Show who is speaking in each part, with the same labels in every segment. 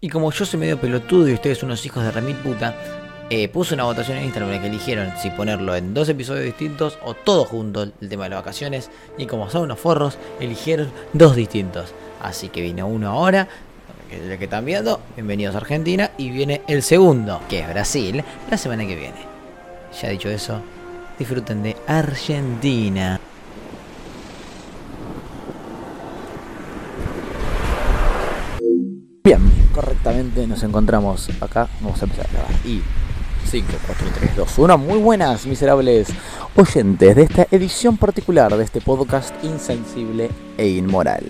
Speaker 1: Y como yo soy medio pelotudo y ustedes unos hijos de remil puta, eh, puse una votación en Instagram en la que eligieron si ponerlo en dos episodios distintos o todo junto el tema de las vacaciones. Y como son unos forros, eligieron dos distintos. Así que vino uno ahora, que es el que están viendo. Bienvenidos a Argentina. Y viene el segundo, que es Brasil, la semana que viene. Ya dicho eso, disfruten de Argentina. Bien, correctamente nos encontramos acá. Vamos a empezar a grabar. Y 5, 4, 3, 2, 1. Muy buenas, miserables oyentes de esta edición particular de este podcast insensible e inmoral.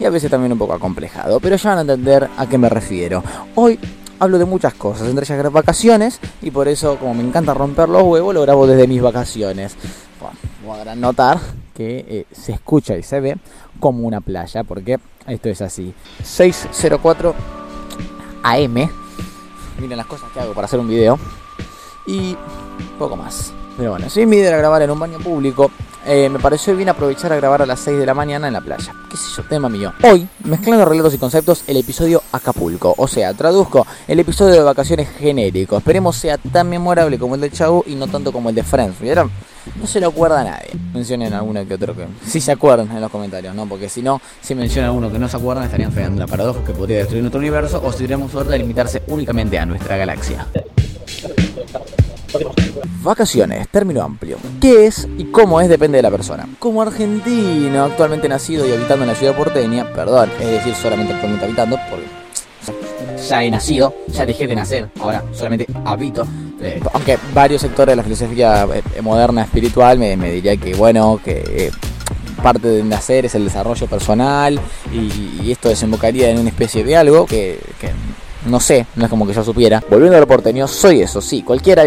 Speaker 1: Y a veces también un poco acomplejado, pero ya van a entender a qué me refiero. Hoy hablo de muchas cosas, entre ellas vacaciones, y por eso, como me encanta romper los huevos, lo grabo desde mis vacaciones. Bueno, podrán notar que eh, se escucha y se ve como una playa, porque esto es así. 604 AM. Miren las cosas que hago para hacer un video. Y poco más. Pero bueno, si idea era grabar en un baño público, eh, me pareció bien aprovechar a grabar a las 6 de la mañana en la playa. ¿Qué sé yo? Tema mío. Hoy, mezclando relatos y conceptos, el episodio Acapulco. O sea, traduzco el episodio de vacaciones genérico. Esperemos sea tan memorable como el de Chau y no tanto como el de Friends. ¿Vieron? No se lo acuerda a nadie. Mencionen alguno que otro que sí se acuerdan en los comentarios, ¿no? Porque si no, si mencionan alguno que no se acuerdan, estarían fregando la paradoja que podría destruir nuestro universo o si tuviéramos suerte de limitarse únicamente a nuestra galaxia. Vacaciones, término amplio. ¿Qué es y cómo es depende de la persona? Como argentino, actualmente nacido y habitando en la ciudad porteña, perdón, es decir, solamente actualmente habitando, porque ya he nacido, ya dejé de nacer, ahora solamente habito. Eh, aunque varios sectores de la filosofía eh, moderna espiritual me, me diría que, bueno, que eh, parte de nacer es el desarrollo personal y, esto desembocaría en una especie de algo que no sé, no es como que yo supiera. Volviendo al porteño, soy eso, sí. Cualquier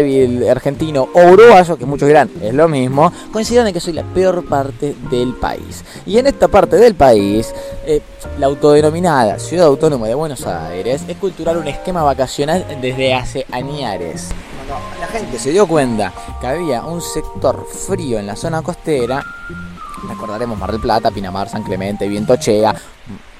Speaker 1: argentino o uruguayo, que muchos dirán es lo mismo, coincidan en que soy la peor parte del país. Y en esta parte del país, eh, la autodenominada Ciudad Autónoma de Buenos Aires es cultural un esquema vacacional desde hace añares. Cuando la gente se dio cuenta que había un sector frío en la zona costera, recordaremos Mar del Plata, Pinamar, San Clemente, Vientochea,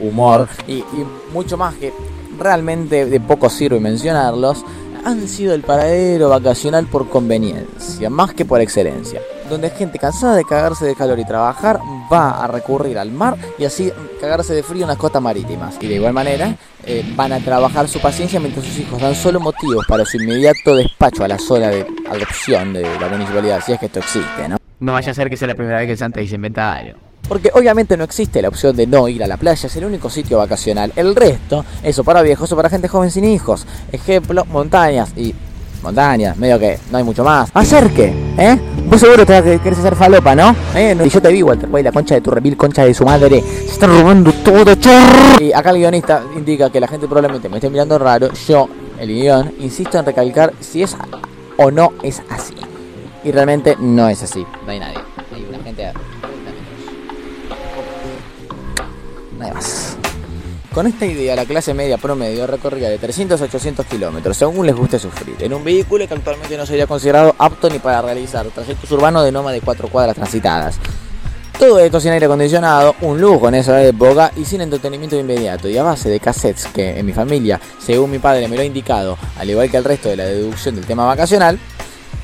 Speaker 1: Humor y, y mucho más que realmente de poco sirve mencionarlos, han sido el paradero vacacional por conveniencia, más que por excelencia. Donde gente cansada de cagarse de calor y trabajar va a recurrir al mar y así cagarse de frío en las costas marítimas. Y de igual manera eh, van a trabajar su paciencia mientras sus hijos dan solo motivos para su inmediato despacho a la zona de adopción de la municipalidad, si es que esto existe, ¿no?
Speaker 2: No vaya a ser que sea la primera vez que el Santa dice inventario.
Speaker 1: Porque obviamente no existe la opción de no ir a la playa, es el único sitio vacacional. El resto, eso para viejos o para gente joven sin hijos. Ejemplo, montañas y montañas, medio que no hay mucho más. Acerque, ¿eh? Vos seguro te querés hacer falopa, ¿no? ¿Eh? Y yo te vi, Walter, güey, la concha de tu remil, concha de su madre. Se está robando todo, chorro. Y acá el guionista indica que la gente probablemente me esté mirando raro. Yo, el guion, insisto en recalcar si es o no es así. Y realmente no es así. No hay nadie. Hay una gente Con esta idea, la clase media promedio recorría de 300 a 800 kilómetros, según les guste sufrir, en un vehículo que actualmente no sería considerado apto ni para realizar trayectos urbanos de no más de 4 cuadras transitadas. Todo esto sin aire acondicionado, un lujo en esa época y sin entretenimiento inmediato y a base de cassettes que en mi familia, según mi padre me lo ha indicado, al igual que el resto de la deducción del tema vacacional,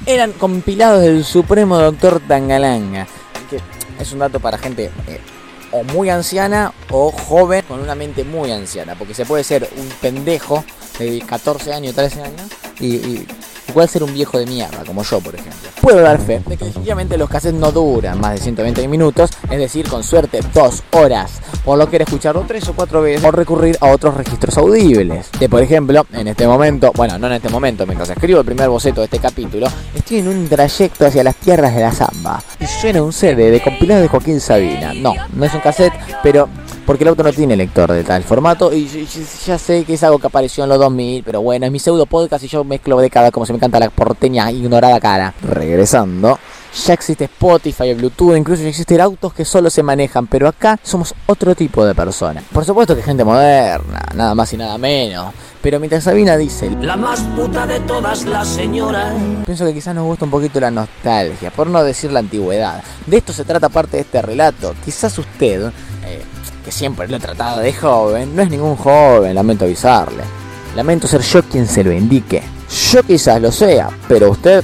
Speaker 1: eran compilados del supremo doctor Tangalanga, que es un dato para gente eh, o muy anciana o joven con una mente muy anciana, porque se puede ser un pendejo de 14 años, 13 años y, igual ser un viejo de mierda, como yo, por ejemplo. Puedo dar fe de que definitivamente los cassettes no duran más de 120 minutos, es decir, con suerte dos horas, por lo que era escucharlo tres o cuatro veces o recurrir a otros registros audibles. De por ejemplo, en este momento, bueno, no en este momento, mientras escribo el primer boceto de este capítulo, estoy en un trayecto hacia las tierras de la samba y suena un CD de compilado de Joaquín Sabina. No, no es un cassette, pero porque el auto no tiene lector de tal formato y ya sé que es algo que apareció en los 2000, pero bueno, es mi pseudo podcast y yo mezclo décadas como se me encanta la porteña ignorada cara. Regresando, ya existe Spotify, Bluetooth, incluso ya existen autos que solo se manejan, pero acá somos otro tipo de personas. Por supuesto que gente moderna, nada más y nada menos. Pero mientras Sabina dice
Speaker 3: La más puta de todas las señoras.
Speaker 1: Pienso que quizás nos gusta un poquito la nostalgia, por no decir la antigüedad. De esto se trata parte de este relato. Quizás usted, que siempre lo he tratado de joven, no es ningún joven, lamento avisarle. Lamento ser yo quien se lo indique. Yo quizás lo sea, pero usted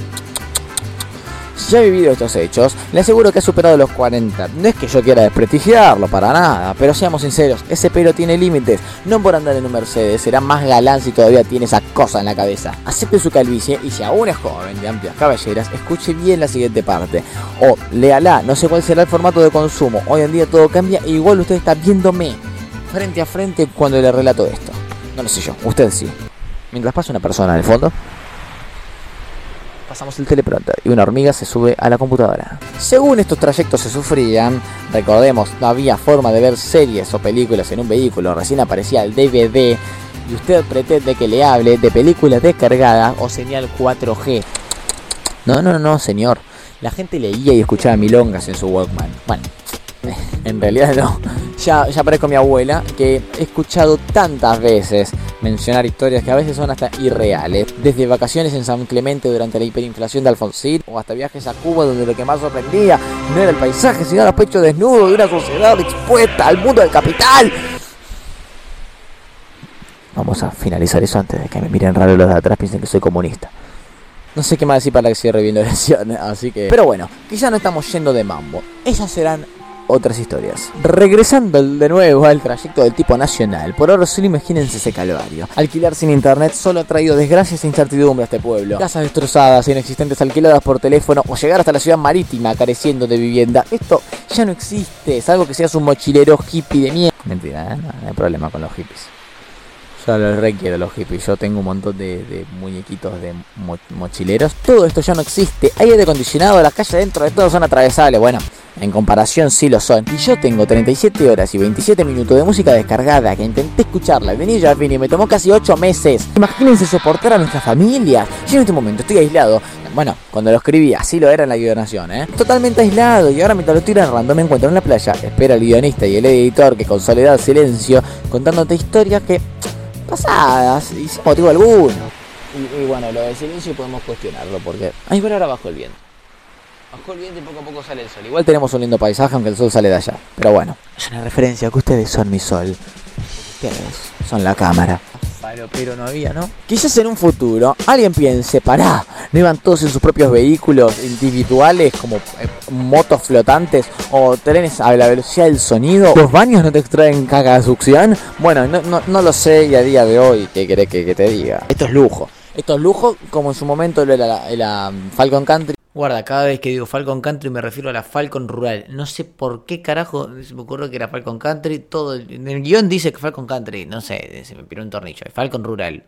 Speaker 1: ya ha vivido estos hechos, le aseguro que ha superado los 40. No es que yo quiera desprestigiarlo, para nada, pero seamos sinceros, ese pelo tiene límites. No por andar en un Mercedes, será más galán si todavía tiene esa cosa en la cabeza. Acepte su calvicie y si aún es joven, de amplias caballeras, escuche bien la siguiente parte. O léala, no sé cuál será el formato de consumo. Hoy en día todo cambia e igual usted está viéndome frente a frente cuando le relato esto. No lo sé yo, usted sí. Mientras pasa una persona en el fondo, pasamos el teleprompter y una hormiga se sube a la computadora. Según estos trayectos se sufrían, recordemos, no había forma de ver series o películas en un vehículo, recién aparecía el DVD y usted pretende que le hable de películas descargadas o señal 4G. No, no, no, señor. La gente leía y escuchaba milongas en su Walkman. en realidad no. Ya, ya parezco mi abuela que he escuchado tantas veces mencionar historias que a veces son hasta irreales. Desde vacaciones en San Clemente durante la hiperinflación de Alfonsín o hasta viajes a Cuba donde lo que más sorprendía no era el paisaje sino los pechos desnudos de una sociedad expuesta al mundo del capital. Vamos a finalizar eso antes de que me miren raro los de atrás piensen que soy comunista. No sé qué más decir para que cierre bien la oración, así que... Pero bueno, quizá no estamos yendo de mambo. Esas serán otras historias. Regresando de nuevo al trayecto del tipo nacional, por ahora solo imagínense ese calvario. Alquilar sin internet solo ha traído desgracias e incertidumbre a este pueblo. Casas destrozadas, inexistentes alquiladas por teléfono o llegar hasta la ciudad marítima careciendo de vivienda. Esto ya no existe, salvo que seas un mochilero hippie de mierda. Mentira, ¿eh? no, hay problema con los hippies. Yo los requiero los hippies. Yo tengo un montón de, muñequitos de mo- mochileros. Todo esto ya no existe. Hay aire acondicionado, las calles dentro de todo son atravesables. Bueno, en comparación sí lo son. Y yo tengo 37 horas y 27 minutos de música descargada que intenté escucharla de inicio a fin y me tomó casi 8 meses. Imagínense soportar a nuestra familia. Yo en este momento estoy aislado. Bueno, cuando lo escribí, así lo era en la guionación, ¿eh? Totalmente aislado y ahora mientras lo estoy narrando me encuentro en la playa. Espera el guionista y el editor que con soledad, silencio, contándote historias que pasadas y sin motivo alguno. Y, y bueno, lo del silencio podemos cuestionarlo porque... Ay, pero ahora bajó el viento. Bajó el viento y poco a poco sale el sol. Igual tenemos un lindo paisaje aunque el sol sale de allá. Pero bueno, es una referencia que ustedes son mi sol. Ustedes son la cámara. Pero no había, ¿no? Quizás en un futuro alguien piense, pará, ¿no iban todos en sus propios vehículos individuales como eh, motos flotantes o trenes a la velocidad del sonido? ¿Los baños no te extraen caga de succión? Bueno, no, no, no lo sé y a día de hoy, ¿qué querés que, que te diga? Esto es lujo. Esto es lujo como en su momento lo era la, la Falcon Country.
Speaker 2: Guarda, cada vez que digo Falcon Country me refiero a la Falcon Rural. No sé por qué carajo se me ocurrió que era Falcon Country. Todo el, el guion dice que Falcon Country. No sé, se me piró un tornillo. Falcon Rural.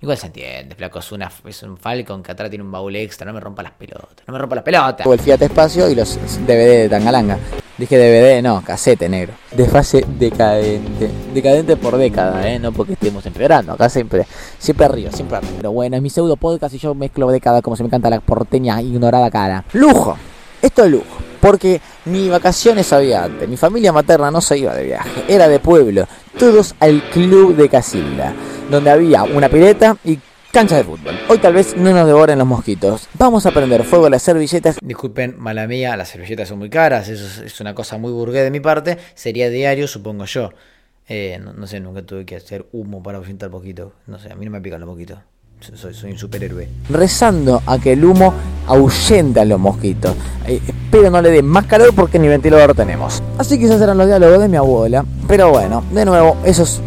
Speaker 2: Igual se entiende, flaco. Es, una, es un Falcon que atrás tiene un baúl extra. No me rompa las pelotas. No me rompa las pelotas.
Speaker 1: O el Fiat Espacio y los DVD de Tangalanga. Dije DVD, no, casete negro. De fase decadente. Decadente por década, ¿eh? No porque estemos empeorando. Acá siempre, siempre arriba, siempre arriba. Pero bueno, es mi pseudo podcast y yo mezclo década como se me canta la porteña ignorada cara. Lujo. Esto es lujo. Porque mi vacaciones había antes. Mi familia materna no se iba de viaje. Era de pueblo. Todos al club de Casilda. Donde había una pileta y cancha de fútbol. Hoy tal vez no nos devoren los mosquitos. Vamos a prender fuego a las servilletas
Speaker 2: Disculpen, mala mía, las servilletas son muy caras. Eso es, una cosa muy burgués de mi parte. Sería diario, supongo yo. Eh, no, no sé, nunca tuve que hacer humo para ahuyentar poquito. No sé, a mí no me pican los poquitos. Soy, soy un superhéroe.
Speaker 1: rezando a que el humo ahuyente a los mosquitos. Eh, espero no le dé más calor porque ni ventilador tenemos. Así que esos eran los diálogos de mi abuela. Pero bueno, de nuevo, eso es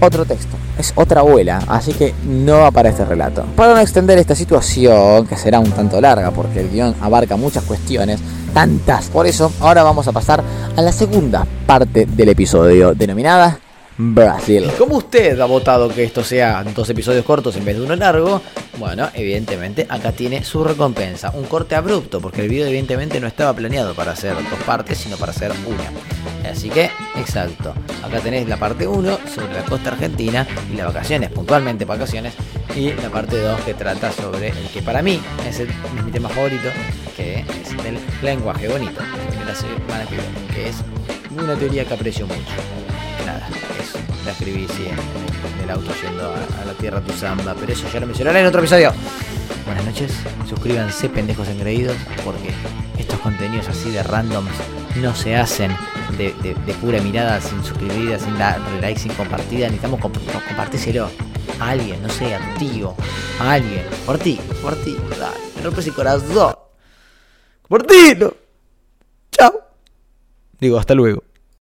Speaker 1: otro texto. Es otra abuela, así que no va para este relato. Para no extender esta situación, que será un tanto larga porque el guion abarca muchas cuestiones, tantas. Por eso, ahora vamos a pasar a la segunda parte del episodio, denominada Brasil.
Speaker 2: Como usted ha votado que esto sea dos episodios cortos en vez de uno largo, bueno, evidentemente acá tiene su recompensa. Un corte abrupto, porque el video evidentemente no estaba planeado para hacer dos partes, sino para hacer una. Así que, exacto. Acá tenés la parte 1 sobre la costa argentina y las vacaciones, puntualmente vacaciones, y la parte 2 que trata sobre el que para mí es, el- mi tema favorito,
Speaker 1: que es del lenguaje bonito, de la semana que que es una teoría que aprecio mucho. Nada, eso, la escribí sí, en el auto yendo a, a la tierra tu samba, pero eso ya lo mencionaré en otro episodio. Buenas noches, suscríbanse pendejos engreídos porque estos contenidos así de randoms no se hacen de, de- pura mirada, sin suscribida, sin darle like, sin compartida. Necesitamos comp- no, compartíselo a alguien, no sé, a tío, a alguien. Por ti, por ti, dale, rompes el corazón. Por ti, no. Chao. Digo, hasta luego.